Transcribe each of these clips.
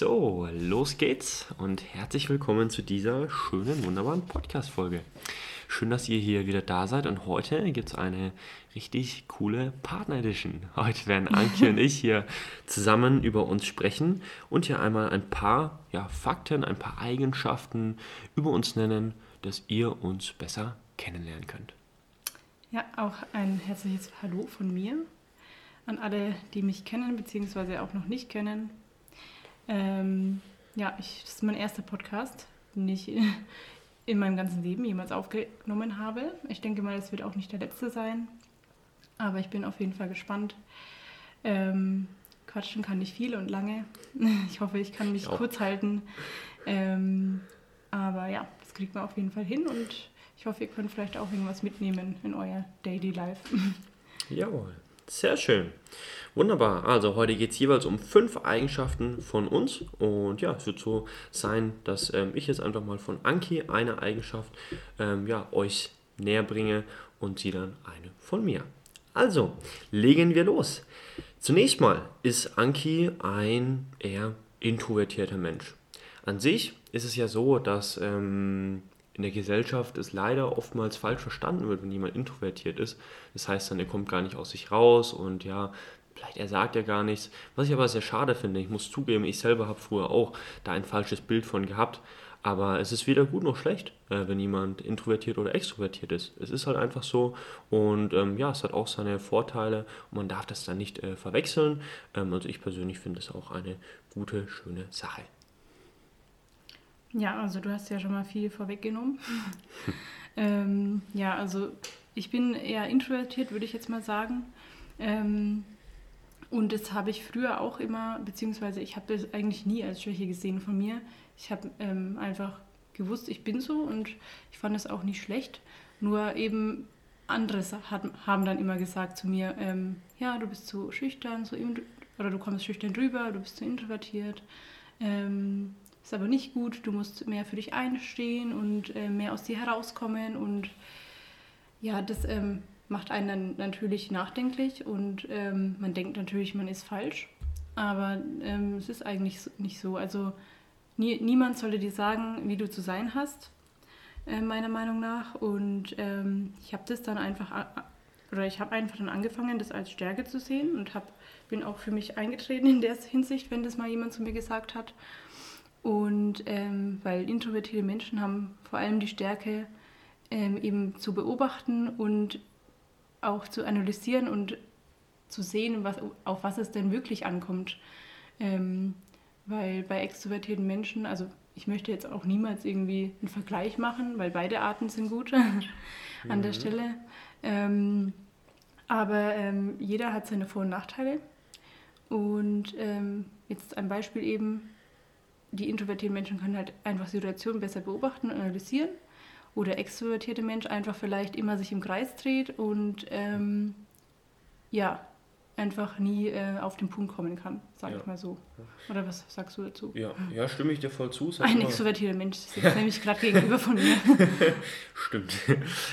So, los geht's und herzlich willkommen zu dieser schönen, wunderbaren Podcast-Folge. Schön, dass ihr hier wieder da seid und heute gibt es eine richtig coole Partner-Edition. Heute werden Anke und ich hier zusammen über uns sprechen und hier einmal ein paar ja, Fakten, ein paar Eigenschaften über uns nennen, dass ihr uns besser kennenlernen könnt. Ja, auch ein herzliches Hallo von mir an alle, die mich kennen bzw. auch noch nicht kennen. Ähm, ja, ich, das ist mein erster Podcast, den ich in meinem ganzen Leben jemals aufgenommen habe. Ich denke mal, es wird auch nicht der letzte sein, aber ich bin auf jeden Fall gespannt. Ähm, quatschen kann ich viel und lange. Ich hoffe, ich kann mich ja. kurz halten. Ähm, aber ja, das kriegt man auf jeden Fall hin und ich hoffe, ihr könnt vielleicht auch irgendwas mitnehmen in euer Daily Life. Jawohl. Sehr schön. Wunderbar. Also heute geht es jeweils um fünf Eigenschaften von uns. Und ja, es wird so sein, dass ähm, ich jetzt einfach mal von Anki eine Eigenschaft ähm, ja, euch näher bringe und sie dann eine von mir. Also, legen wir los. Zunächst mal ist Anki ein eher introvertierter Mensch. An sich ist es ja so, dass ähm, in der Gesellschaft es leider oftmals falsch verstanden wird, wenn jemand introvertiert ist. Das heißt dann, er kommt gar nicht aus sich raus und ja, vielleicht er sagt ja gar nichts. Was ich aber sehr schade finde, ich muss zugeben, ich selber habe früher auch da ein falsches Bild von gehabt. Aber es ist weder gut noch schlecht, äh, wenn jemand introvertiert oder extrovertiert ist. Es ist halt einfach so und ähm, ja, es hat auch seine Vorteile und man darf das dann nicht äh, verwechseln. Ähm, also ich persönlich finde es auch eine gute, schöne Sache. Ja, also du hast ja schon mal viel vorweggenommen. ähm, ja, also ich bin eher introvertiert, würde ich jetzt mal sagen. Ähm, und das habe ich früher auch immer, beziehungsweise ich habe das eigentlich nie als Schwäche gesehen von mir. Ich habe ähm, einfach gewusst, ich bin so und ich fand es auch nicht schlecht. Nur eben andere haben dann immer gesagt zu mir, ähm, ja, du bist zu schüchtern, so oder du kommst schüchtern drüber, du bist zu introvertiert. Ähm, ist aber nicht gut, du musst mehr für dich einstehen und äh, mehr aus dir herauskommen und ja, das ähm, macht einen dann natürlich nachdenklich und ähm, man denkt natürlich, man ist falsch, aber ähm, es ist eigentlich nicht so. Also nie, niemand sollte dir sagen, wie du zu sein hast, äh, meiner Meinung nach und ähm, ich habe das dann einfach oder ich habe einfach dann angefangen, das als Stärke zu sehen und hab, bin auch für mich eingetreten in der Hinsicht, wenn das mal jemand zu mir gesagt hat. Und ähm, weil introvertierte Menschen haben vor allem die Stärke, ähm, eben zu beobachten und auch zu analysieren und zu sehen, was, auf was es denn wirklich ankommt. Ähm, weil bei extrovertierten Menschen, also ich möchte jetzt auch niemals irgendwie einen Vergleich machen, weil beide Arten sind gut an mhm. der Stelle. Ähm, aber ähm, jeder hat seine Vor- und Nachteile. Und ähm, jetzt ein Beispiel eben, die introvertierten Menschen können halt einfach Situationen besser beobachten und analysieren. Oder extrovertierte Mensch einfach vielleicht immer sich im Kreis dreht und ähm, ja, einfach nie äh, auf den Punkt kommen kann, sage ja. ich mal so. Oder was sagst du dazu? Ja, ja stimme ich dir voll zu. Ein immer... extrovertierter Mensch sitzt nämlich gerade gegenüber von mir. Stimmt.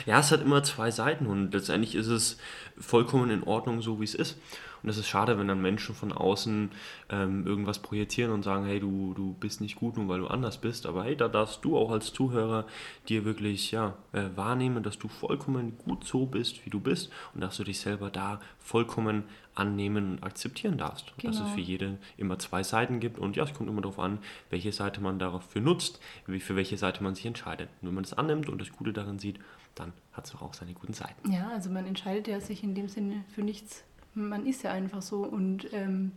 Ja, es hat immer zwei Seiten und letztendlich ist es vollkommen in Ordnung, so wie es ist. Und es ist schade, wenn dann Menschen von außen ähm, irgendwas projizieren und sagen, hey, du, du bist nicht gut, nur weil du anders bist. Aber hey, da darfst du auch als Zuhörer dir wirklich ja, äh, wahrnehmen, dass du vollkommen gut so bist, wie du bist und dass du dich selber da vollkommen annehmen und akzeptieren darfst. Genau. Dass es genau. für jede immer zwei Seiten gibt und ja, es kommt immer darauf an, welche Seite man dafür nutzt, für welche Seite man sich entscheidet. Und wenn man das annimmt und das Gute darin sieht, dann hat es auch seine guten Seiten. Ja, also man entscheidet ja sich in dem Sinne für nichts man ist ja einfach so und ähm,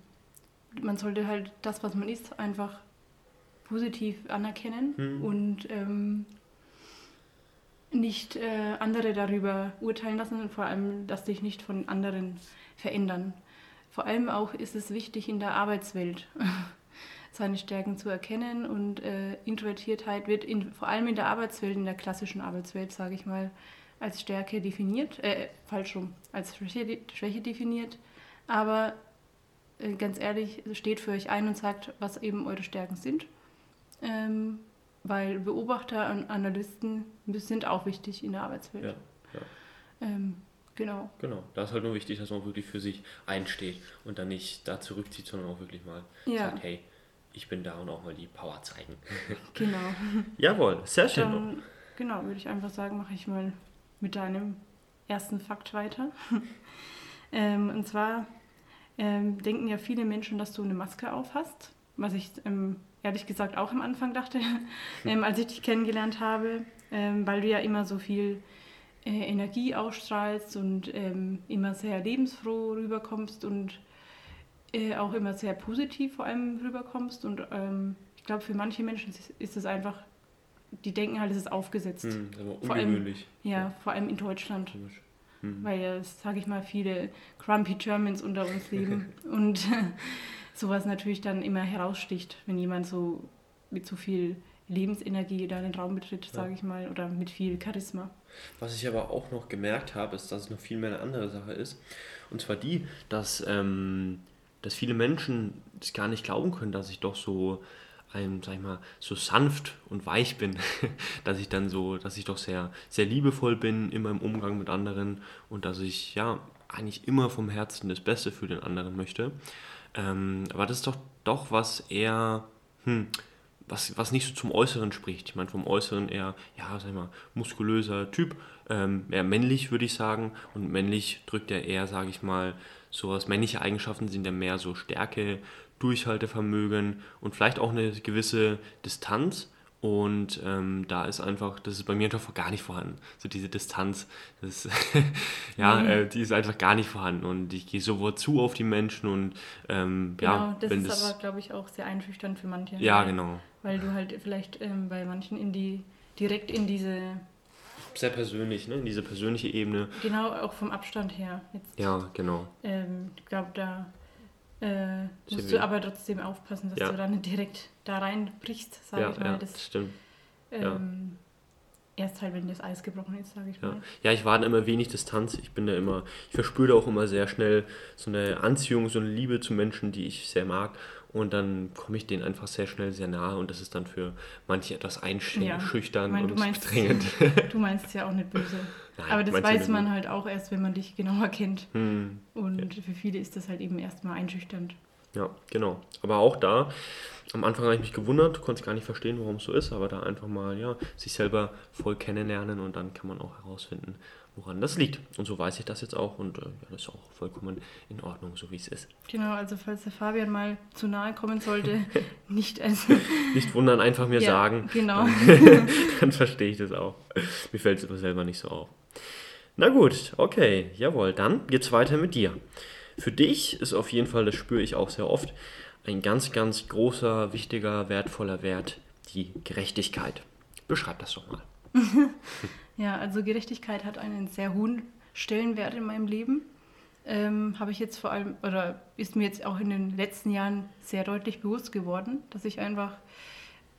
man sollte halt das, was man ist, einfach positiv anerkennen mhm. und ähm, nicht äh, andere darüber urteilen lassen und vor allem, dass sich nicht von anderen verändern. Vor allem auch ist es wichtig in der Arbeitswelt seine Stärken zu erkennen und äh, Introvertiertheit wird in, vor allem in der Arbeitswelt, in der klassischen Arbeitswelt, sage ich mal, als Stärke definiert, äh, falsch rum, als Schwäche, Schwäche definiert. Aber äh, ganz ehrlich, steht für euch ein und sagt, was eben eure Stärken sind. Ähm, weil Beobachter und Analysten sind auch wichtig in der Arbeitswelt. Ja, ja. Ähm, genau. Genau, da ist halt nur wichtig, dass man wirklich für sich einsteht und dann nicht da zurückzieht, sondern auch wirklich mal ja. sagt, hey, ich bin da und auch mal die Power zeigen. Genau. Jawohl, sehr schön. Dann, genau, würde ich einfach sagen, mache ich mal mit deinem ersten Fakt weiter. ähm, und zwar ähm, denken ja viele Menschen, dass du eine Maske auf hast, was ich ähm, ehrlich gesagt auch am Anfang dachte, ähm, als ich dich kennengelernt habe, ähm, weil du ja immer so viel äh, Energie ausstrahlst und ähm, immer sehr lebensfroh rüberkommst und äh, auch immer sehr positiv vor allem rüberkommst. Und ähm, ich glaube, für manche Menschen ist es einfach, die denken halt, es ist aufgesetzt. Hm, aber Vor allem- ungewöhnlich. Ja, vor allem in Deutschland. Komisch. Hm. Weil ja, sage ich mal, viele Grumpy Germans unter uns leben und sowas natürlich dann immer heraussticht, wenn jemand so mit so viel Lebensenergie da den Raum betritt, sage ich mal, oder mit viel Charisma. Was ich aber auch noch gemerkt habe, ist, dass es noch viel mehr eine andere Sache ist. Und zwar die, dass, ähm, dass viele Menschen das gar nicht glauben können, dass ich doch so ein, sag ich mal, so sanft und weich bin. dass ich dann so, dass ich doch sehr, sehr liebevoll bin, immer im Umgang mit anderen und dass ich ja eigentlich immer vom Herzen das Beste für den anderen möchte. Ähm, aber das ist doch doch was eher, hm, was, was nicht so zum Äußeren spricht. Ich meine, vom Äußeren eher, ja, sag ich mal, muskulöser Typ, ähm, eher männlich, würde ich sagen. Und männlich drückt er eher, sage ich mal, sowas, männliche Eigenschaften sind ja mehr so Stärke, Durchhaltevermögen und vielleicht auch eine gewisse Distanz. Und ähm, da ist einfach, das ist bei mir einfach gar nicht vorhanden. So diese Distanz, das, ja, Nee. äh, die ist einfach gar nicht vorhanden. Und ich gehe sofort zu auf die Menschen und ähm, Genau, ja, das wenn ist das, aber, glaube ich, auch sehr einschüchternd für manche. ja, genau. Weil du halt vielleicht ähm, bei manchen in die, direkt in diese, Sehr persönlich, ne? In diese persönliche Ebene. genau auch vom Abstand her. Jetzt, Ja, genau. ähm, ich glaube, da äh, musst du aber trotzdem aufpassen, dass Ja. du da nicht direkt da reinbrichst, sage Ja, ich mal. ja, Das, stimmt. ja. ähm, Erst halt, wenn das Eis gebrochen ist, sage ich Ja. mal. ja, ich war da immer wenig Distanz. Ich bin da immer, ich verspüre da auch immer sehr schnell so eine Anziehung, so eine Liebe zu Menschen, die ich sehr mag. Und dann komme ich denen einfach sehr schnell sehr nahe und das ist dann für manche etwas Ja. einschüchtern du und meinst- bedrängend. Du meinst es ja auch nicht böse. Nein, aber das du weiß man halt auch erst, wenn man dich genauer kennt. Hm, Und für viele ist das halt eben erstmal einschüchternd. ja, genau. Aber auch da, am Anfang habe ich mich gewundert, konnte gar nicht verstehen, warum es so ist, aber da einfach mal, ja, sich selber voll kennenlernen und dann kann man auch herausfinden, woran das liegt. Und so weiß ich das jetzt auch und äh, ja, das ist auch vollkommen in Ordnung, so wie es ist. Genau, also falls der Fabian mal zu nahe kommen sollte, nicht als. Nicht wundern, einfach mir Ja, sagen, Genau. dann verstehe ich das auch. Mir fällt es aber selber nicht so auf. Na gut, okay, jawohl, dann geht's weiter mit dir. Für dich ist auf jeden Fall, das spüre ich auch sehr oft, ein ganz, ganz großer, wichtiger, wertvoller Wert die Gerechtigkeit. Beschreib das doch mal. Ja, also Gerechtigkeit hat einen sehr hohen Stellenwert in meinem Leben. Ähm, Habe ich jetzt vor allem, oder ist mir jetzt auch in den letzten Jahren sehr deutlich bewusst geworden, dass ich einfach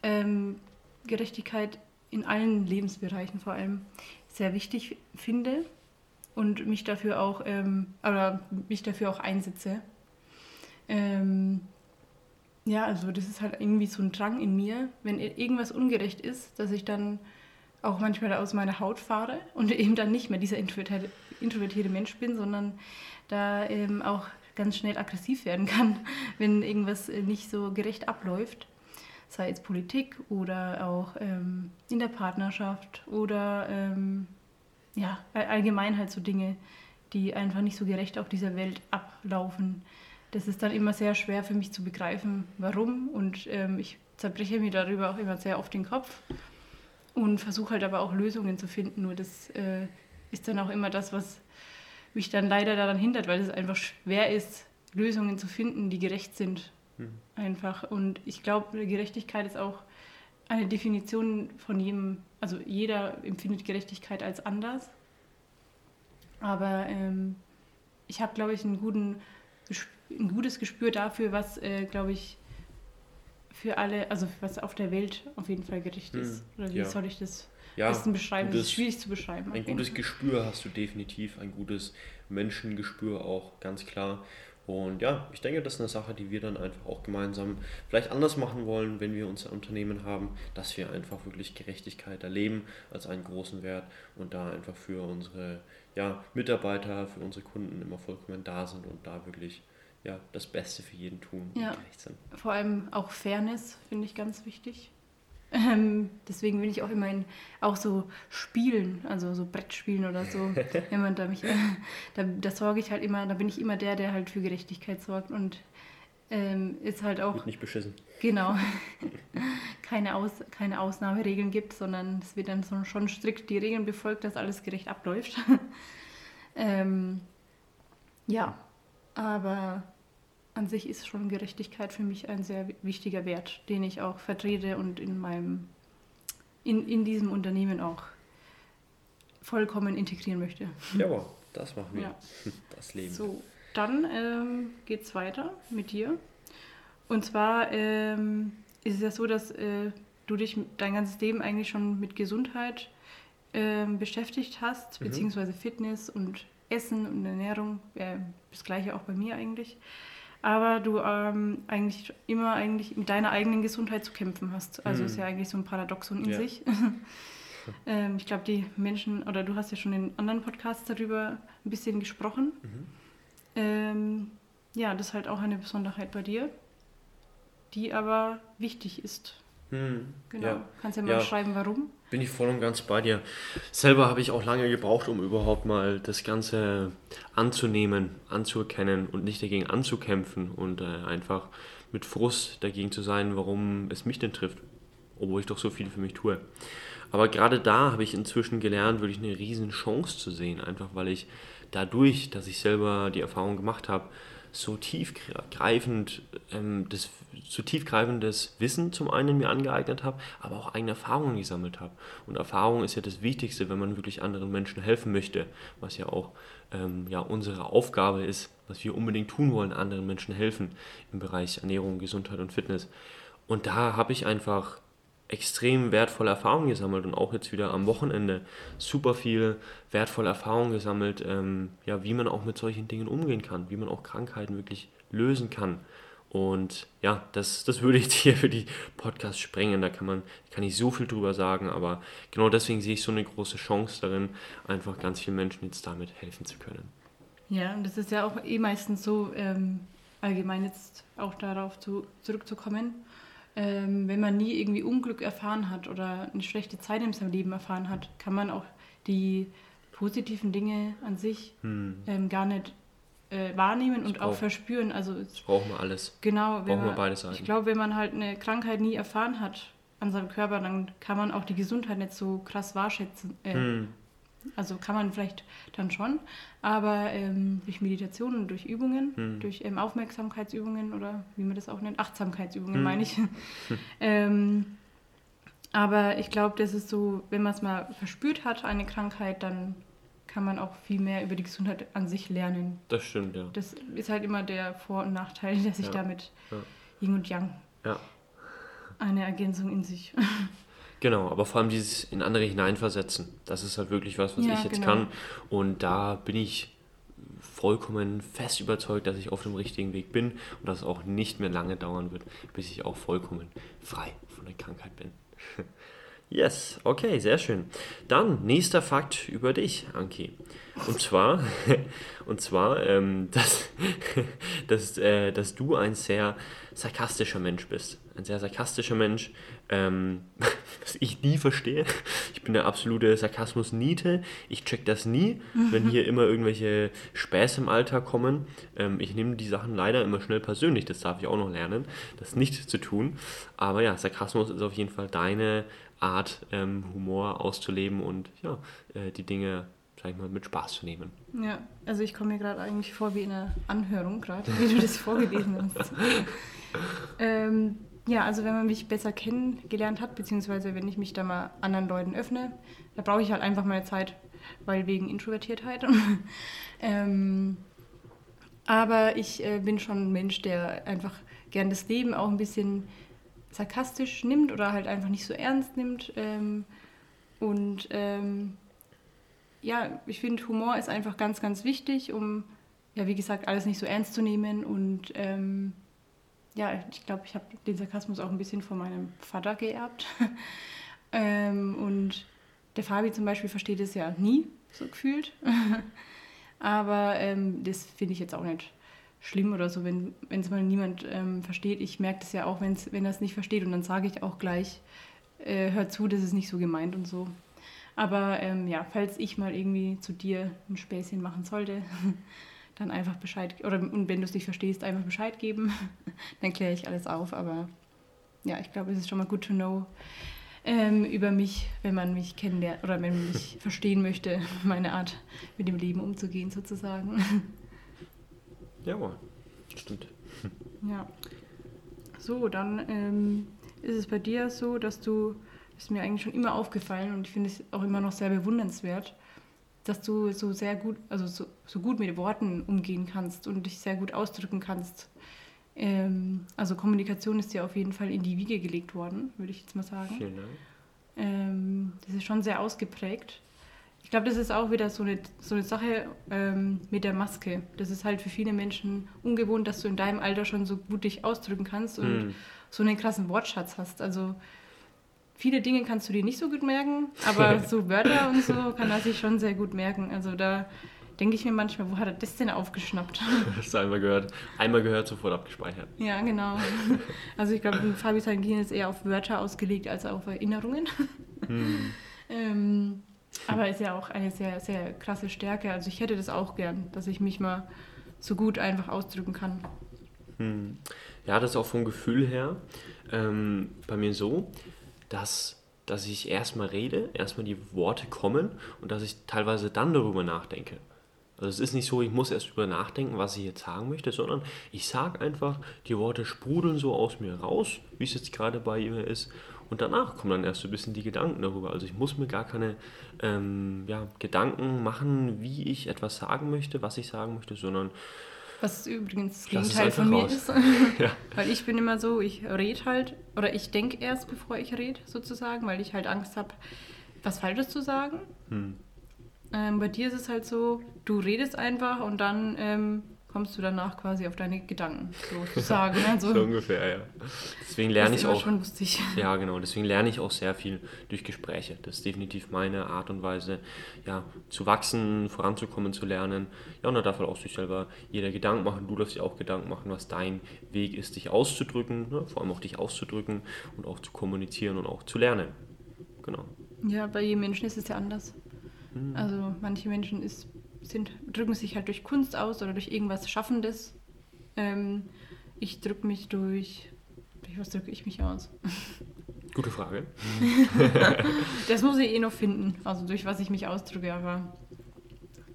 ähm, Gerechtigkeit in allen Lebensbereichen vor allem sehr wichtig finde und mich dafür auch, ähm, oder mich dafür auch einsetze. Ähm, ja, also das ist halt irgendwie so ein Drang in mir, wenn irgendwas ungerecht ist, dass ich dann auch manchmal aus meiner Haut fahre und eben dann nicht mehr dieser introvertierte, introvertierte Mensch bin, sondern da ähm, auch ganz schnell aggressiv werden kann, wenn irgendwas äh, nicht so gerecht abläuft. Sei es Politik oder auch ähm, in der Partnerschaft oder ähm, ja, all- allgemein halt so Dinge, die einfach nicht so gerecht auf dieser Welt ablaufen. Das ist dann immer sehr schwer für mich zu begreifen, warum. Und ähm, ich zerbreche mir darüber auch immer sehr oft den Kopf und versuche halt aber auch Lösungen zu finden. Nur das äh, ist dann auch immer das, was mich dann leider daran hindert, weil es einfach schwer ist, Lösungen zu finden, die gerecht sind. Einfach. Und ich glaube, Gerechtigkeit ist auch eine Definition von jedem, also jeder empfindet Gerechtigkeit als anders. Aber ähm, ich habe, glaube ich, einen guten, ein gutes Gespür dafür, was, äh, glaube ich, für alle, also was auf der Welt auf jeden Fall gerecht ist. Hm, Oder wie ja. soll ich das Ja, am besten beschreiben? Das ist schwierig zu beschreiben. Ein gutes. Gespür hast du definitiv, ein gutes Menschengespür auch, ganz klar. Und ja, ich denke, das ist eine Sache, die wir dann einfach auch gemeinsam vielleicht anders machen wollen, wenn wir unser Unternehmen haben, dass wir einfach wirklich Gerechtigkeit erleben als einen großen Wert und da einfach für unsere ja, Mitarbeiter, für unsere Kunden immer vollkommen da sind und da wirklich ja, das Beste für jeden tun. Ja. Vor allem auch Fairness finde ich ganz wichtig. Ähm, deswegen will ich auch immer in auch so Spielen, also so Brettspielen oder so, wenn man da mich, äh, da, da sorge ich halt immer, da bin ich immer der, der halt für Gerechtigkeit sorgt und ähm, ist halt auch. Wird nicht beschissen. Genau. keine, Aus, keine Ausnahmeregeln gibt, sondern es wird dann so, schon strikt die Regeln befolgt, dass alles gerecht abläuft. ähm, ja, aber an sich ist schon Gerechtigkeit für mich ein sehr wichtiger Wert, den ich auch vertrete und in meinem in, in diesem Unternehmen auch vollkommen integrieren möchte. Jawohl, das machen wir. Ja. Das Leben. So, dann ähm, geht es weiter mit dir. Und zwar ähm, ist es ja so, dass äh, du dich dein ganzes Leben eigentlich schon mit Gesundheit äh, beschäftigt hast, mhm. beziehungsweise Fitness und Essen und Ernährung. Äh, das gleiche auch bei mir eigentlich aber du ähm, eigentlich immer eigentlich mit deiner eigenen Gesundheit zu kämpfen hast. Also mhm. ist ja eigentlich so ein Paradoxon in ja. sich. ähm, ich glaube, die Menschen, oder du hast ja schon in anderen Podcasts darüber ein bisschen gesprochen. Mhm. Ähm, ja, das ist halt auch eine Besonderheit bei dir, die aber wichtig ist. Hm, genau. Ja. Kannst ja mal ja. schreiben, warum? Bin ich voll und ganz bei dir. Selber habe ich auch lange gebraucht, um überhaupt mal das Ganze anzunehmen, anzuerkennen und nicht dagegen anzukämpfen und äh, einfach mit Frust dagegen zu sein, warum es mich denn trifft, obwohl ich doch so viel für mich tue. Aber gerade da habe ich inzwischen gelernt, wirklich eine riesen Chance zu sehen, einfach weil ich dadurch, dass ich selber die Erfahrung gemacht habe, so tiefgreifend, ähm, das, so tiefgreifendes Wissen zum einen mir angeeignet habe, aber auch eigene Erfahrungen gesammelt habe. Und Erfahrung ist ja das Wichtigste, wenn man wirklich anderen Menschen helfen möchte, was ja auch ähm, ja, unsere Aufgabe ist, was wir unbedingt tun wollen, anderen Menschen helfen im Bereich Ernährung, Gesundheit und Fitness. Und da habe ich einfach extrem wertvolle Erfahrungen gesammelt und auch jetzt wieder am Wochenende super viel wertvolle Erfahrungen gesammelt, ähm, ja, wie man auch mit solchen Dingen umgehen kann, wie man auch Krankheiten wirklich lösen kann. Und ja, das, das würde ich hier für die Podcast sprengen. Da kann man, kann ich so viel drüber sagen, aber genau deswegen sehe ich so eine große Chance darin, einfach ganz vielen Menschen jetzt damit helfen zu können. Ja, und das ist ja auch eh meistens so, ähm, allgemein jetzt auch darauf zu, zurückzukommen ähm, wenn man nie irgendwie Unglück erfahren hat oder eine schlechte Zeit in seinem Leben erfahren hat, kann man auch die positiven Dinge an sich hm. ähm, gar nicht äh, wahrnehmen das und auch verspüren. Also das brauchen wir alles. Genau, brauchen man, wir beide Seiten. Ich glaube, wenn man halt eine Krankheit nie erfahren hat an seinem Körper, dann kann man auch die Gesundheit nicht so krass wahrschätzen, äh, hm. Also kann man vielleicht dann schon, aber ähm, durch Meditation und durch Übungen, hm. durch ähm, Aufmerksamkeitsübungen oder wie man das auch nennt, Achtsamkeitsübungen hm. meine ich. ähm, aber ich glaube, das ist so, wenn man es mal verspürt hat, eine Krankheit, dann kann man auch viel mehr über die Gesundheit an sich lernen. Das stimmt, ja. Das ist halt immer der Vor- und Nachteil, dass ich ja. damit ja. Yin und Yang ja. eine Ergänzung in sich. Genau, aber vor allem dieses in andere hineinversetzen, das ist halt wirklich was, was ja, ich jetzt genau. kann. Und da bin ich vollkommen fest überzeugt, dass ich auf dem richtigen Weg bin und dass es auch nicht mehr lange dauern wird, bis ich auch vollkommen frei von der Krankheit bin. Yes, okay, sehr schön. Dann nächster Fakt über dich, Anki. Und zwar, und zwar, ähm, dass, dass, äh, dass du ein sehr sarkastischer Mensch bist. Ein sehr sarkastischer Mensch, ähm, was ich nie verstehe. Ich bin der absolute Sarkasmus-Niete. Ich check das nie, wenn hier immer irgendwelche Späße im Alltag kommen. Ähm, ich nehme die Sachen leider immer schnell persönlich. Das darf ich auch noch lernen, das nicht zu tun. Aber ja, Sarkasmus ist auf jeden Fall deine Art, ähm, Humor auszuleben und ja, äh, die Dinge, sag ich mal, mit Spaß zu nehmen. Ja, also ich komme mir gerade eigentlich vor wie in einer Anhörung gerade, wie du das vorgelesen hast. ähm, ja, also wenn man mich besser kennengelernt hat, beziehungsweise wenn ich mich da mal anderen Leuten öffne, da brauche ich halt einfach meine Zeit, weil wegen Introvertiertheit. ähm, aber ich äh, bin schon ein Mensch, der einfach gern das Leben auch ein bisschen sarkastisch nimmt oder halt einfach nicht so ernst nimmt. Ähm, und ähm, ja, ich finde, Humor ist einfach ganz, ganz wichtig, um, ja, wie gesagt, alles nicht so ernst zu nehmen. Und ähm, ja, ich glaube, ich habe den Sarkasmus auch ein bisschen von meinem Vater geerbt. Ähm, und der Fabi zum Beispiel versteht es ja nie, so gefühlt. Aber ähm, das finde ich jetzt auch nicht schlimm oder so, wenn es mal niemand ähm, versteht. Ich merke das ja auch, wenn's, wenn er es nicht versteht und dann sage ich auch gleich, äh, hör zu, das ist nicht so gemeint und so. Aber ähm, ja, falls ich mal irgendwie zu dir ein Späßchen machen sollte, dann einfach Bescheid, oder und wenn du es nicht verstehst, einfach Bescheid geben, dann kläre ich alles auf. Aber ja, ich glaube, es ist schon mal gut to know ähm, über mich, wenn man mich kennenlernt oder wenn man mich verstehen möchte, meine Art mit dem Leben umzugehen sozusagen. Jawohl, stimmt. Ja. So, dann ähm, ist es bei dir so, dass du, ist mir eigentlich schon immer aufgefallen und ich finde es auch immer noch sehr bewundernswert, dass du so sehr gut, also so, so gut mit Worten umgehen kannst und dich sehr gut ausdrücken kannst. Ähm, also Kommunikation ist dir auf jeden Fall in die Wiege gelegt worden, würde ich jetzt mal sagen. Vielen Dank. Ähm, das ist schon sehr ausgeprägt. Ich glaube, das ist auch wieder so eine, so eine Sache ähm, mit der Maske. Das ist halt für viele Menschen ungewohnt, dass du in deinem Alter schon so gut dich ausdrücken kannst und Hm. so einen krassen Wortschatz hast. Also viele Dinge kannst du dir nicht so gut merken, aber so Wörter und so kann er sich schon sehr gut merken. Also da denke ich mir manchmal, wo hat er das denn aufgeschnappt? Hast du einmal gehört, einmal gehört, sofort abgespeichert. ja, genau. Also ich glaube, Fabi sein Gehirn ist eher auf Wörter ausgelegt als auf Erinnerungen. Hm. Ähm, aber ist ja auch eine sehr, sehr krasse Stärke. Also ich hätte das auch gern, dass ich mich mal so gut einfach ausdrücken kann. Hm. Ja, das ist auch vom Gefühl her ähm, bei mir so, dass, dass ich erstmal rede, erstmal die Worte kommen und dass ich teilweise dann darüber nachdenke. Also es ist nicht so, ich muss erst darüber nachdenken, was ich jetzt sagen möchte, sondern ich sage einfach, die Worte sprudeln so aus mir raus, wie es jetzt gerade bei ihr ist. Und danach kommen dann erst so ein bisschen die Gedanken darüber. Also ich muss mir gar keine ähm, ja, Gedanken machen, wie ich etwas sagen möchte, was ich sagen möchte, sondern Was übrigens das Gegenteil von mir einfach ist. ja, Weil ich bin immer so, ich rede halt, oder ich denke erst, bevor ich rede, sozusagen, weil ich halt Angst habe, was Falsches zu sagen. hm, Ähm, bei dir ist es halt so, du redest einfach und dann ähm, kommst du danach quasi auf deine Gedanken, sozusagen. Also, so ungefähr, ja. Deswegen lerne das ich auch schon lustig. Ja, genau. Deswegen lerne ich auch sehr viel durch Gespräche. Das ist definitiv meine Art und Weise, ja, zu wachsen, voranzukommen, zu lernen. Ja, und da darf halt auch sich selber jeder Gedanken machen. Du darfst dir auch Gedanken machen, was dein Weg ist, dich auszudrücken, ne? vor allem auch dich auszudrücken und auch zu kommunizieren und auch zu lernen. Genau. Ja, bei jedem Menschen ist es ja anders. Hm. Also manche Menschen ist, sind, drücken sich halt durch Kunst aus oder durch irgendwas Schaffendes. Ähm, ich drücke mich durch. Durch was drücke ich mich aus? Gute Frage. Das muss ich eh noch finden, also durch was ich mich ausdrücke, aber.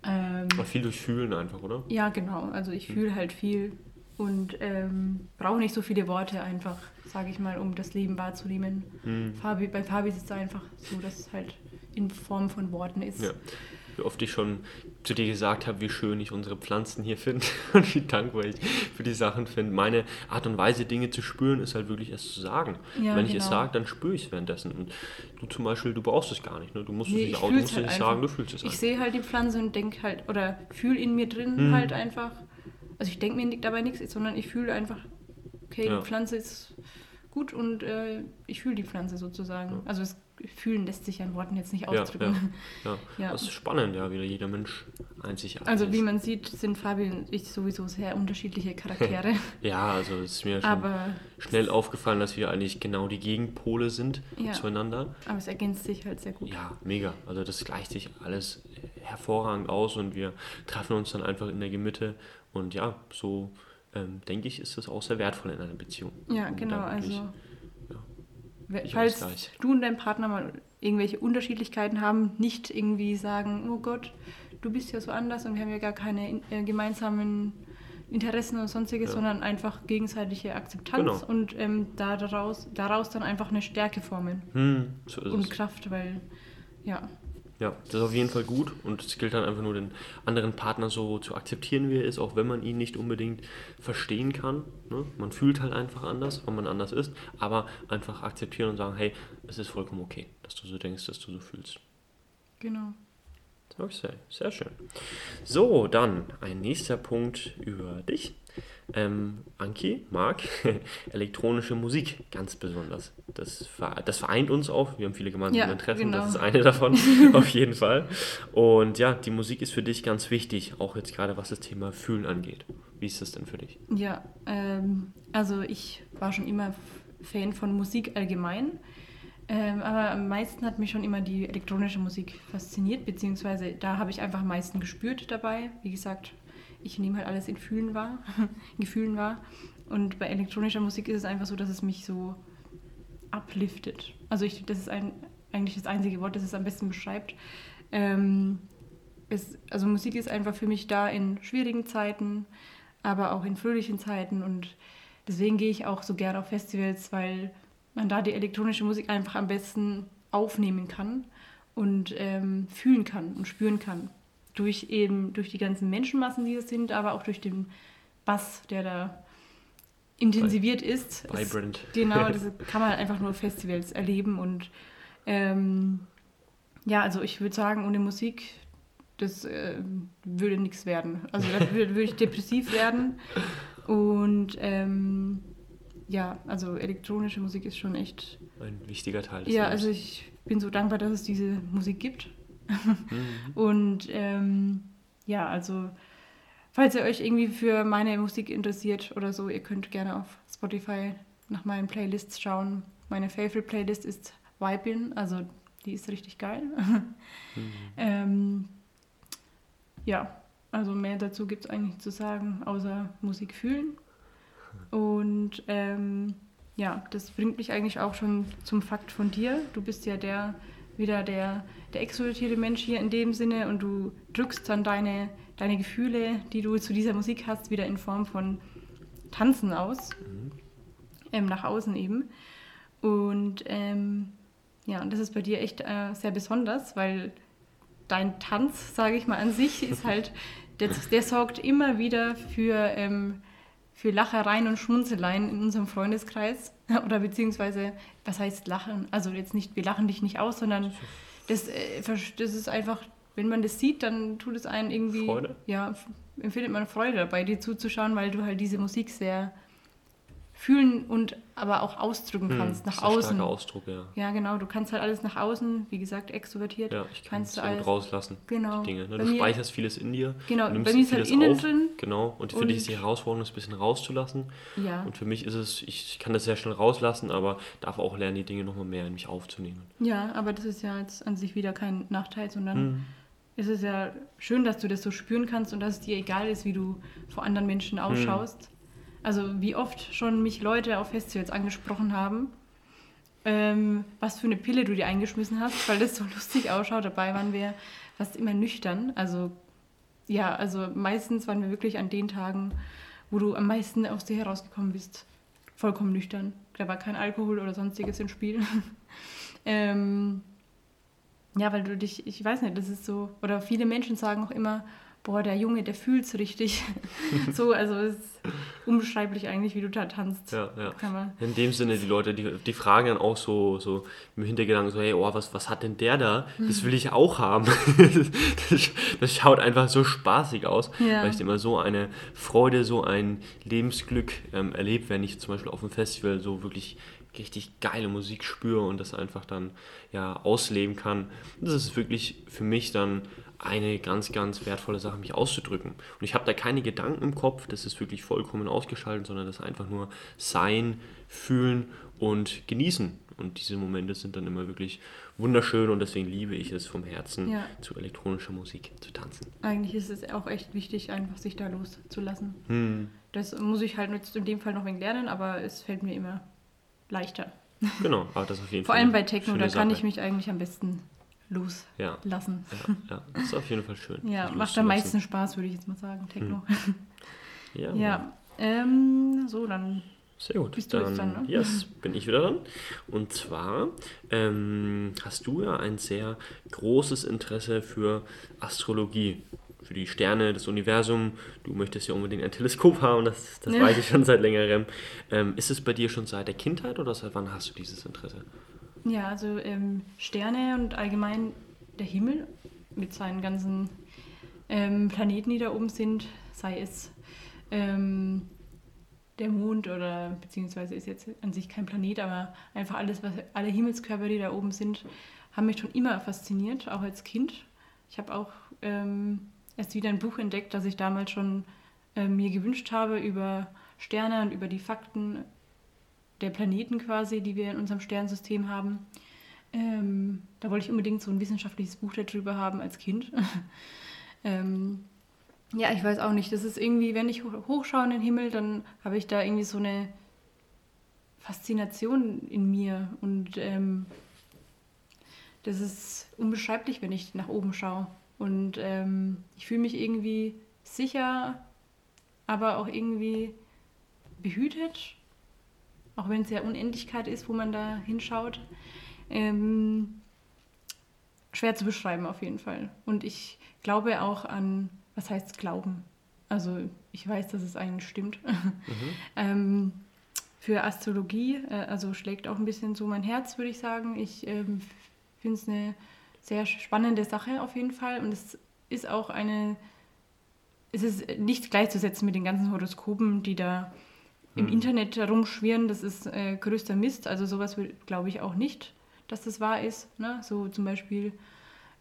Ähm, Aber viel durch Fühlen einfach, oder? ja, genau. Also ich fühle halt viel und ähm, brauche nicht so viele Worte einfach, sage ich mal, um das Leben wahrzunehmen. Hm. Fabi, bei Fabi ist es einfach so, dass es halt in Form von Worten ist. Ja. Wie oft ich schon zu dir gesagt habe, wie schön ich unsere Pflanzen hier finde und wie dankbar ich für die Sachen finde. Meine Art und Weise, Dinge zu spüren, ist halt wirklich es zu sagen. Ja, Wenn ich es genau. sage, dann spüre ich es währenddessen. Und du zum Beispiel, du brauchst es gar nicht. Ne? Du musst Nee, es ich nicht, au- du fühl's musst es halt nicht einfach. sagen, du fühlst es Ich einfach. sehe halt die Pflanze und denke halt, oder fühle in mir drin Mhm. halt einfach. Also ich denke mir dabei nichts, sondern ich fühle einfach, okay, Ja. die Pflanze ist gut und äh, ich fühle die Pflanze sozusagen. Ja. Also es, fühlen lässt sich ja in Worten jetzt nicht Ja, ausdrücken. Ja. Ja. Das ist spannend, ja, wieder jeder Mensch einzigartig Also wie man sieht, sind Fabi und ich sowieso sehr unterschiedliche Charaktere. Ja, also es ist mir schon aber, schnell aufgefallen, dass wir eigentlich genau die Gegenpole sind Ja. zueinander. aber es ergänzt sich halt sehr gut. Ja, mega. Also das gleicht sich alles hervorragend aus und wir treffen uns dann einfach in der Mitte. Und ja, so ähm, denke ich, ist das auch sehr wertvoll in einer Beziehung. Ja, genau. Also, ich falls du und dein Partner mal irgendwelche Unterschiedlichkeiten haben, nicht irgendwie sagen, oh Gott, du bist ja so anders und wir haben ja gar keine in- äh, gemeinsamen Interessen oder sonstiges, Ja. sondern einfach gegenseitige Akzeptanz Genau. und ähm, da daraus, daraus dann einfach eine Stärke formen Hm, so und. Kraft, weil ja, Ja, das ist auf jeden Fall gut und es gilt dann einfach nur den anderen Partner so zu akzeptieren, wie er ist, auch wenn man ihn nicht unbedingt verstehen kann. Ne? Man fühlt halt einfach anders, wenn man anders ist, aber einfach akzeptieren und sagen, hey, es ist vollkommen okay, dass du so denkst, dass du so fühlst. genau. Okay, sehr schön. So, dann ein nächster Punkt über dich. Ähm, Anki mag elektronische Musik ganz besonders. Das, das vereint uns auch. Wir haben viele gemeinsame Ja, Interessen. genau. Das ist eine davon, auf jeden Fall. Und ja, die Musik ist für dich ganz wichtig, auch jetzt gerade was das Thema Fühlen angeht. Wie ist das denn für dich? Ja, ähm, also ich war schon immer Fan von Musik allgemein. Ähm, aber am meisten hat mich schon immer die elektronische Musik fasziniert, beziehungsweise da habe ich einfach am meisten gespürt dabei. Wie gesagt, ich nehme halt alles in Fühlen wahr, in Gefühlen wahr. Und bei elektronischer Musik ist es einfach so, dass es mich so upliftet. Also ich, das ist ein, eigentlich das einzige Wort, das es am besten beschreibt. Ähm, es, also Musik ist einfach für mich da in schwierigen Zeiten, aber auch in fröhlichen Zeiten. Und deswegen gehe ich auch so gerne auf Festivals, weil man da die elektronische Musik einfach am besten aufnehmen kann und ähm, fühlen kann und spüren kann. Durch eben durch die ganzen Menschenmassen, die es sind, aber auch durch den Bass, der da intensiviert ist. Vibrant. Es, genau, das kann man einfach nur Festivals erleben und ähm, ja, also ich würde sagen, ohne Musik, das äh, würde nichts werden. Also da würde, würde ich depressiv werden und ähm, ja, also elektronische Musik ist schon echt. Ein wichtiger Teil des Ja, Lebens. also ich bin so dankbar, dass es diese Musik gibt. mhm. Und ähm, ja, also falls ihr euch irgendwie für meine Musik interessiert oder so, ihr könnt gerne auf Spotify nach meinen Playlists schauen. Meine Favorite Playlist ist Vibin, also die ist richtig geil. mhm. ähm, ja, also mehr dazu gibt es eigentlich zu sagen, außer Musik fühlen. Und ähm, ja, das bringt mich eigentlich auch schon zum Fakt von dir. Du bist ja der wieder der, der extrovertierte Mensch hier in dem Sinne und du drückst dann deine, deine Gefühle, die du zu dieser Musik hast, wieder in Form von Tanzen aus. Mhm. Ähm, nach außen eben. Und ähm, ja, und das ist bei dir echt äh, sehr besonders, weil dein Tanz, sage ich mal an sich, ist halt, der, der sorgt immer wieder für ähm, für Lachereien und Schmunzeleien in unserem Freundeskreis. Oder beziehungsweise, was heißt Lachen? Also jetzt nicht, wir lachen dich nicht aus, sondern das, äh, das ist einfach, wenn man das sieht, dann tut es einen irgendwie. Freude? Ja, empfindet man Freude dabei, dir zuzuschauen, weil du halt diese Musik sehr fühlen und aber auch ausdrücken hm, kannst, hm, nach außen. Ausdruck, ja. Ja, genau. Du kannst halt alles nach außen, wie gesagt, extrovertiert. Ja, ich kann es alles rauslassen. Genau. Dinge. Ne? Du mir, speicherst vieles in dir. Genau. Bei mir ist halt innen auf, drin. Genau. Und für und dich ist die Herausforderung, das ein bisschen rauszulassen. Ja. Und für mich ist es, ich, ich kann das sehr schnell rauslassen, aber darf auch lernen, die Dinge nochmal mehr in mich aufzunehmen. Ja, aber das ist ja jetzt an sich wieder kein Nachteil, sondern hm. es ist ja schön, dass du das so spüren kannst und dass es dir egal ist, wie du vor anderen Menschen hm. ausschaust. Hm also wie oft schon mich Leute auf Festivals angesprochen haben, ähm, was für eine Pille du dir eingeschmissen hast, weil das so lustig ausschaut. Dabei waren wir fast immer nüchtern. Also ja, also meistens waren wir wirklich an den Tagen, wo du am meisten aus dir herausgekommen bist, vollkommen nüchtern. Da war kein Alkohol oder sonstiges im Spiel. ähm, ja, weil du dich, ich weiß nicht, das ist so, oder viele Menschen sagen auch immer, boah, der Junge, der fühlt es richtig. so, also es unbeschreiblich eigentlich, wie du da tanzt. Ja, ja. In dem Sinne, die Leute, die, die fragen dann auch so, so im Hintergedanken so, hey, oh, was, was hat denn der da? Das will ich auch haben. das, das, schaut einfach so spaßig aus, ja. weil ich immer so eine Freude, so ein Lebensglück ähm, erlebe, wenn ich zum Beispiel auf dem Festival so wirklich richtig geile Musik spüre und das einfach dann ja ausleben kann. Das ist wirklich für mich dann eine ganz, ganz wertvolle Sache, mich auszudrücken. Und ich habe da keine Gedanken im Kopf, das ist wirklich vollkommen ausgeschaltet, sondern das einfach nur sein, fühlen und genießen. Und diese Momente sind dann immer wirklich wunderschön und deswegen liebe ich es vom Herzen, ja. zu elektronischer Musik zu tanzen. Eigentlich ist es auch echt wichtig, einfach sich da loszulassen. Hm. Das muss ich halt jetzt in dem Fall noch ein wenig lernen, aber es fällt mir immer leichter. Genau, aber das auf jeden Vor Fall. Vor allem bei Techno, da kann Sache. ich mich eigentlich am besten loslassen. Ja. Ja, ja, das ist auf jeden Fall schön. Ja, macht am meisten Spaß, würde ich jetzt mal sagen, Techno. Hm. Ja. ja. Ähm, so, dann sehr gut. Bist du dann, dann, ne? Yes, bin ich wieder dran. Und zwar ähm, hast du ja ein sehr großes Interesse für Astrologie, für die Sterne, das Universum. Du möchtest ja unbedingt ein Teleskop haben, das, das ja. weiß ich schon seit längerem. Ähm, ist es bei dir schon seit der Kindheit oder seit wann hast du dieses Interesse? Ja, also ähm, Sterne und allgemein der Himmel mit seinen ganzen ähm, Planeten, die da oben sind, sei es ähm, der Mond oder beziehungsweise ist jetzt an sich kein Planet, aber einfach alles, was alle Himmelskörper, die da oben sind, haben mich schon immer fasziniert, auch als Kind. Ich habe auch ähm, erst wieder ein Buch entdeckt, das ich damals schon äh, mir gewünscht habe über Sterne und über die Fakten der Planeten quasi, die wir in unserem Sternensystem haben. Ähm, da wollte ich unbedingt so ein wissenschaftliches Buch darüber haben als Kind. ähm, ja, ich weiß auch nicht. Das ist irgendwie, wenn ich hochschaue in den Himmel, dann habe ich da irgendwie so eine Faszination in mir. Und ähm, das ist unbeschreiblich, wenn ich nach oben schaue. Und ähm, ich fühle mich irgendwie sicher, aber auch irgendwie behütet. Auch wenn es ja Unendlichkeit ist, wo man da hinschaut. Ähm, schwer zu beschreiben auf jeden Fall. Und ich glaube auch an, was heißt Glauben? Also ich weiß, dass es eigentlich stimmt. Mhm. ähm, für Astrologie, äh, also schlägt auch ein bisschen so mein Herz, würde ich sagen. Ich ähm, finde es eine sehr spannende Sache auf jeden Fall. Und es ist auch eine, es ist nicht gleichzusetzen mit den ganzen Horoskopen, die da im mhm. Internet herumschwirren. Das ist äh, größter Mist. Also sowas glaube ich auch nicht dass das wahr ist. Ne? So zum Beispiel,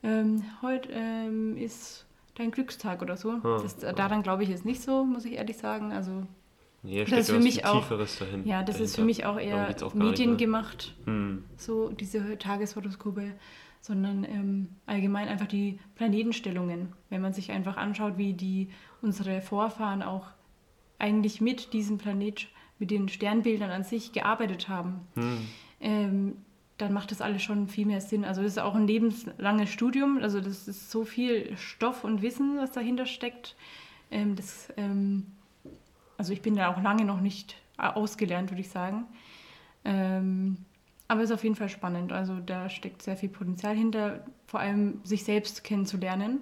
ähm, heute ähm, ist dein Glückstag oder so. Ah, das. Daran glaube ich jetzt nicht so, muss ich ehrlich sagen. Also Nee, das ist für mich auch dahin, Ja, das dahinter. ist für mich auch eher auch mediengemacht, hm. so diese Tageshoroskope, sondern ähm, allgemein einfach die Planetenstellungen. Wenn man sich einfach anschaut, wie die unsere Vorfahren auch eigentlich mit diesem Planet, mit den Sternbildern an sich gearbeitet haben. Hm. Ähm, dann macht das alles schon viel mehr Sinn. Also das ist auch ein lebenslanges Studium. Also das ist so viel Stoff und Wissen, was dahinter steckt. Ähm, das, ähm, also ich bin da auch lange noch nicht ausgelernt, würde ich sagen. Ähm, aber es ist auf jeden Fall spannend. Also da steckt sehr viel Potenzial hinter, vor allem sich selbst kennenzulernen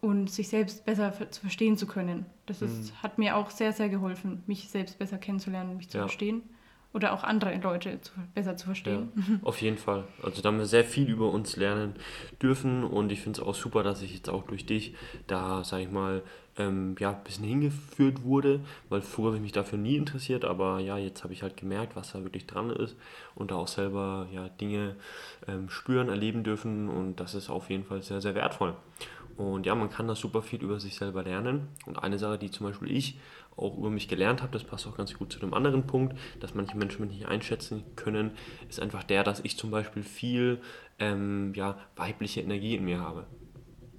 und sich selbst besser zu verstehen zu können. Das ist, mhm. hat mir auch sehr, sehr geholfen, mich selbst besser kennenzulernen, mich zu ja. verstehen oder auch andere Leute zu, besser zu verstehen. Ja, auf jeden Fall. Also da haben wir sehr viel über uns lernen dürfen und ich finde es auch super, dass ich jetzt auch durch dich da, sage ich mal, ähm, ja, ein bisschen hingeführt wurde, weil früher habe ich mich dafür nie interessiert, aber ja, jetzt habe ich halt gemerkt, was da wirklich dran ist und da auch selber ja, Dinge ähm, spüren, erleben dürfen und das ist auf jeden Fall sehr, sehr wertvoll. Und ja, man kann da super viel über sich selber lernen. Und eine Sache, die zum Beispiel ich auch über mich gelernt habe, das passt auch ganz gut zu dem anderen Punkt, dass manche Menschen mich nicht einschätzen können, ist einfach der, dass ich zum Beispiel viel ähm, ja, weibliche Energie in mir habe.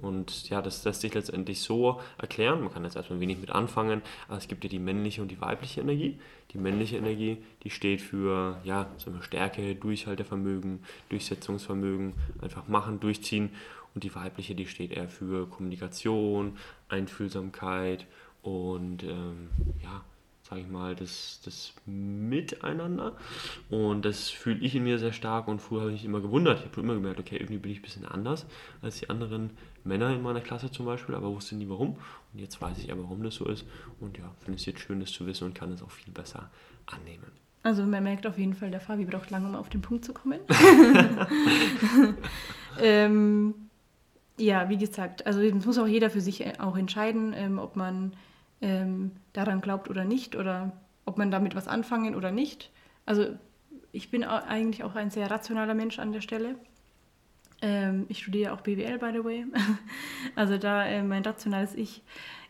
Und ja, das lässt sich letztendlich so erklären. Man kann jetzt erstmal wenig mit anfangen, aber es gibt ja die männliche und die weibliche Energie. Die männliche Energie, die steht für ja, Stärke, Durchhaltevermögen, Durchsetzungsvermögen, einfach machen, durchziehen. Und die weibliche, die steht eher für Kommunikation, Einfühlsamkeit und ähm, ja, sage ich mal, das, das Miteinander. Und das fühle ich in mir sehr stark und früher habe ich mich immer gewundert. Ich habe immer gemerkt, okay, irgendwie bin ich ein bisschen anders als die anderen Männer in meiner Klasse zum Beispiel, aber wusste nie warum. Und jetzt weiß ich ja, warum das so ist. Und ja, finde es jetzt schön, das zu wissen und kann es auch viel besser annehmen. Also man merkt auf jeden Fall, der Fabi braucht lange, um auf den Punkt zu kommen. ähm, ja, wie gesagt, also das muss auch jeder für sich äh, auch entscheiden, ähm, ob man ähm, daran glaubt oder nicht oder ob man damit was anfangen oder nicht. Also ich bin eigentlich auch ein sehr rationaler Mensch an der Stelle. Ähm, ich studiere auch BWL, by the way. also da äh, mein rationales Ich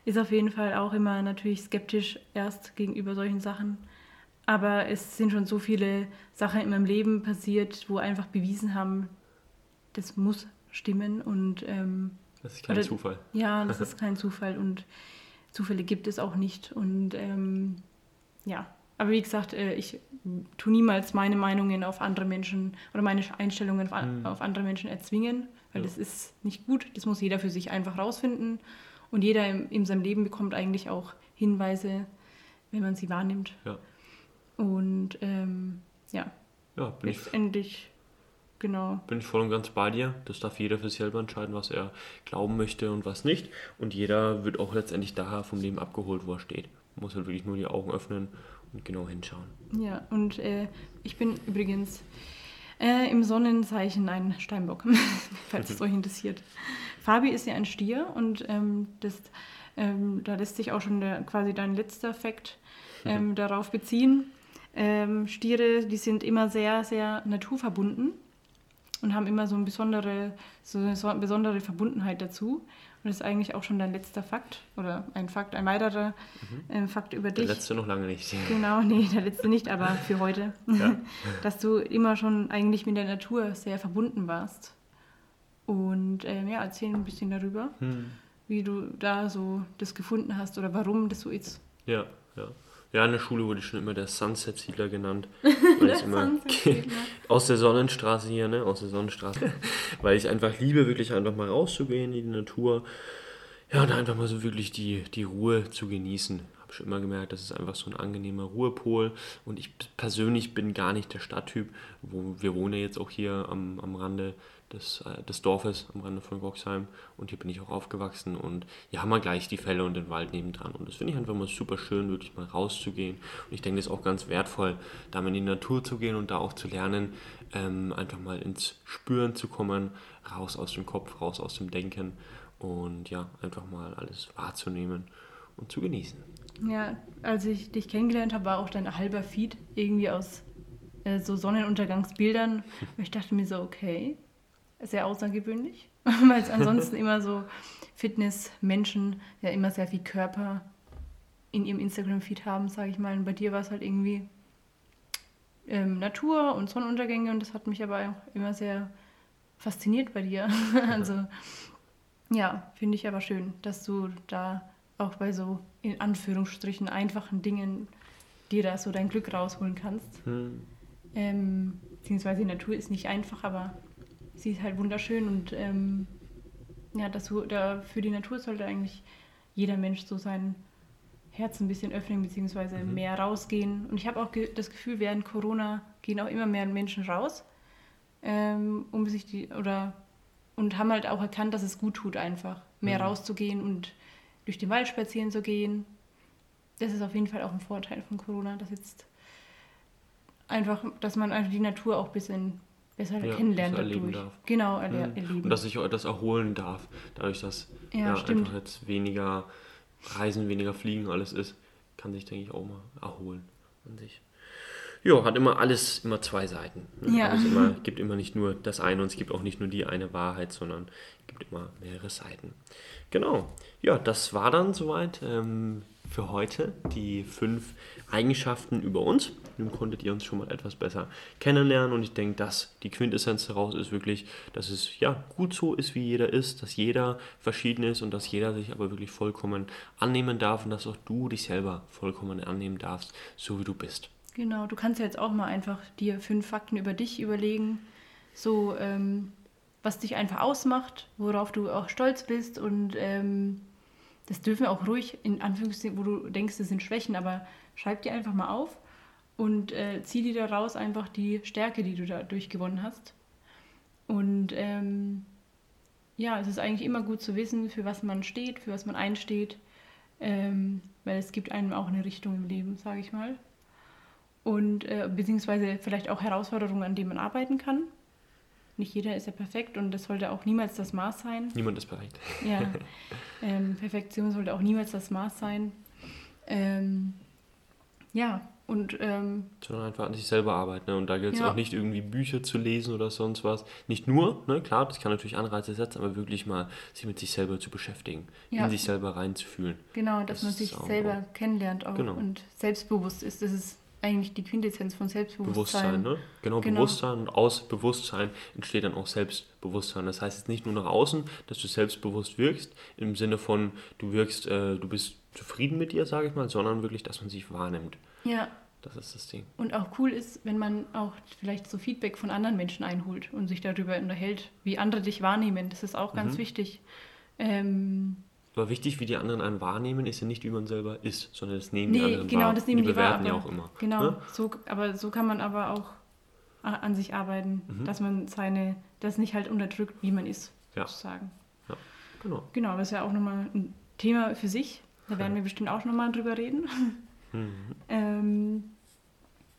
ist auf jeden Fall auch immer natürlich skeptisch erst gegenüber solchen Sachen. Aber es sind schon so viele Sachen in meinem Leben passiert, wo einfach bewiesen haben, das muss stimmen und ähm, das ist kein oder, Zufall. Ja, das ist kein Zufall und Zufälle gibt es auch nicht. Und ähm, ja, aber wie gesagt, äh, ich tue niemals meine Meinungen auf andere Menschen oder meine Einstellungen auf, mhm. auf andere Menschen erzwingen, weil ja. das ist nicht gut. Das muss jeder für sich einfach rausfinden. Und jeder in, in seinem Leben bekommt eigentlich auch Hinweise, wenn man sie wahrnimmt. Ja. Und ähm, ja, ja letztendlich Genau. Bin ich voll und ganz bei dir. Das darf jeder für sich selber entscheiden, was er glauben möchte und was nicht. Und jeder wird auch letztendlich daher vom Leben abgeholt, wo er steht. Muss halt wirklich nur die Augen öffnen und genau hinschauen. Ja, und äh, ich bin übrigens äh, im Sonnenzeichen ein Steinbock, falls es euch interessiert. Fabi ist ja ein Stier und ähm, das, ähm, da lässt sich auch schon der, quasi dein letzter Fakt ähm, darauf beziehen. Ähm, Stiere, die sind immer sehr, sehr naturverbunden und haben immer so eine besondere, so eine besondere Verbundenheit dazu. das ist eigentlich auch schon dein letzter Fakt oder ein Fakt, ein weiterer mhm. äh, Fakt über dich. Der letzte noch lange nicht. Genau, nee, der letzte nicht, aber für heute. Ja. Dass du immer schon eigentlich mit der Natur sehr verbunden warst. Und ähm, ja, erzähl ein bisschen darüber, hm. wie du da so das gefunden hast oder warum das so ist. Ja, ja. Ja, in der Schule wurde ich schon immer der Sunset-Siedler genannt. Weil ich immer aus der Sonnenstraße hier, ne? Aus der Sonnenstraße. weil ich einfach liebe, wirklich einfach mal rauszugehen in die Natur. Ja, und einfach mal so wirklich die, die Ruhe zu genießen. Habe schon immer gemerkt, das ist einfach so ein angenehmer Ruhepol. Und ich persönlich bin gar nicht der Stadttyp. Wo, wir wohnen ja jetzt auch hier am, am Rande des, äh, des Dorfes am Rande von Goxheim und hier bin ich auch aufgewachsen und hier haben wir gleich die Fälle und den Wald nebendran und das finde ich einfach mal super schön, wirklich mal rauszugehen und ich denke, das ist auch ganz wertvoll, da mal in die Natur zu gehen und da auch zu lernen, ähm, einfach mal ins Spüren zu kommen, raus aus dem Kopf, raus aus dem Denken und ja, einfach mal alles wahrzunehmen und zu genießen. Ja, als ich dich kennengelernt habe, war auch dein halber Feed irgendwie aus äh, so Sonnenuntergangsbildern. Und ich dachte mir so, okay, sehr außergewöhnlich, weil es ansonsten immer so Fitness-Menschen ja immer sehr viel Körper in ihrem Instagram-Feed haben, sage ich mal. Und bei dir war es halt irgendwie ähm, Natur und Sonnenuntergänge und das hat mich aber auch immer sehr fasziniert bei dir. also ja, finde ich aber schön, dass du da auch bei so in Anführungsstrichen einfachen Dingen dir da so dein Glück rausholen kannst. Hm. Ähm, beziehungsweise Natur ist nicht einfach, aber sie ist halt wunderschön und ähm, ja, das, da, für die Natur sollte eigentlich jeder Mensch so sein Herz ein bisschen öffnen, beziehungsweise mhm. mehr rausgehen. Und ich habe auch ge das Gefühl, während Corona gehen auch immer mehr Menschen raus, ähm, um sich die, oder, und haben halt auch erkannt, dass es gut tut, einfach mehr mhm. rauszugehen und durch den Wald spazieren zu gehen. Das ist auf jeden Fall auch ein Vorteil von Corona, dass jetzt einfach, dass man einfach die Natur auch ein bisschen besser ja, kennenlernen erleben darf. Genau, erle mhm. erleben. Und dass ich das erholen darf, dadurch, dass ja, ja einfach jetzt weniger Reisen, weniger Fliegen alles ist, kann sich, denke ich, auch mal erholen an sich. Ja, hat immer alles, immer zwei Seiten. Ne? Ja. Es immer, gibt immer nicht nur das eine und es gibt auch nicht nur die eine Wahrheit, sondern es gibt immer mehrere Seiten. Genau. Ja, das war dann soweit. Ähm, für heute die fünf Eigenschaften über uns. Nun konntet ihr uns schon mal etwas besser kennenlernen und ich denke, dass die Quintessenz daraus ist wirklich, dass es ja gut so ist, wie jeder ist, dass jeder verschieden ist und dass jeder sich aber wirklich vollkommen annehmen darf und dass auch du dich selber vollkommen annehmen darfst, so wie du bist. Genau, du kannst ja jetzt auch mal einfach dir fünf Fakten über dich überlegen, so ähm, was dich einfach ausmacht, worauf du auch stolz bist und ähm, das dürfen auch ruhig in Anführungszeichen, wo du denkst, das sind Schwächen, aber schreib die einfach mal auf und äh, zieh dir daraus einfach die Stärke, die du dadurch gewonnen hast. Und ähm, ja, es ist eigentlich immer gut zu wissen, für was man steht, für was man einsteht, ähm, weil es gibt einem auch eine Richtung im Leben, sage ich mal. Und äh, beziehungsweise vielleicht auch Herausforderungen, an denen man arbeiten kann nicht jeder ist ja perfekt und das sollte auch niemals das Maß sein. Niemand ist perfekt. Ja, ähm, Perfektion sollte auch niemals das Maß sein. Ähm, ja, und. Ähm, Sondern einfach an sich selber arbeiten. Ne? Und da gilt es ja. auch nicht irgendwie Bücher zu lesen oder sonst was. Nicht nur, ne? klar, das kann natürlich Anreize setzen, aber wirklich mal sich mit sich selber zu beschäftigen, ja. in sich selber reinzufühlen. Genau, dass das man sich selber kennenlernt auch genau. und selbstbewusst ist. Das ist eigentlich die Quintessenz von Selbstbewusstsein. Bewusstsein, ne? Genau, genau, Bewusstsein und aus Bewusstsein entsteht dann auch Selbstbewusstsein. Das heißt jetzt nicht nur nach außen, dass du selbstbewusst wirkst, im Sinne von, du wirkst, äh, du bist zufrieden mit dir, sage ich mal, sondern wirklich, dass man sich wahrnimmt. Ja. Das ist das Ding. Und auch cool ist, wenn man auch vielleicht so Feedback von anderen Menschen einholt und sich darüber unterhält, wie andere dich wahrnehmen. Das ist auch ganz mhm. wichtig. Ähm, aber wichtig, wie die anderen einen wahrnehmen, ist ja nicht, wie man selber ist, sondern das nehmen nee, die anderen genau, wahr. Das nehmen die, die bewerten wahr, ja auch immer. Genau, ne? so, aber so kann man aber auch an sich arbeiten, mhm. dass man seine, das nicht halt unterdrückt, wie man ist, ja. sozusagen. Ja, genau. Genau, das ist ja auch nochmal ein Thema für sich. Da werden wir bestimmt auch nochmal drüber reden. Mhm. ähm,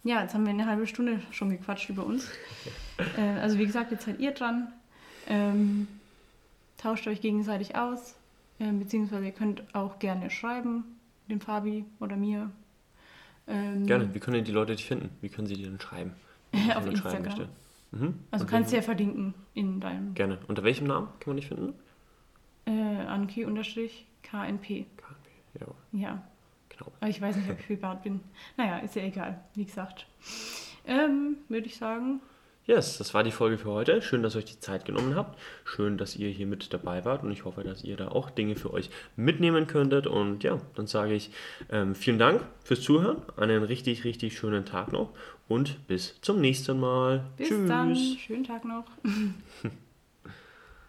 ja, jetzt haben wir eine halbe Stunde schon gequatscht über uns. äh, also wie gesagt, jetzt seid ihr dran. Ähm, tauscht euch gegenseitig aus ähm, beziehungsweise ihr könnt auch gerne schreiben, dem Fabi oder mir. Ähm, gerne. Wie können die Leute dich finden? Wie können sie dir denn schreiben? Auf Instagram. Mhm. Also Und kannst du ja verlinken in deinem. Gerne. Unter welchem Namen kann man dich finden? Äh, Anki-KNP. KNP, ja. Ja. Genau. Aber ich weiß nicht, ob ich privat bin. Naja, ist ja egal, wie gesagt. Ähm, Würde ich sagen. Yes, das war die Folge für heute. Schön, dass ihr euch die Zeit genommen habt. Schön, dass ihr hier mit dabei wart und ich hoffe, dass ihr da auch Dinge für euch mitnehmen könntet. Und ja, dann sage ich ähm, vielen Dank fürs Zuhören. Einen richtig, richtig schönen Tag noch und bis zum nächsten Mal. Bis dann. Schönen Tag noch.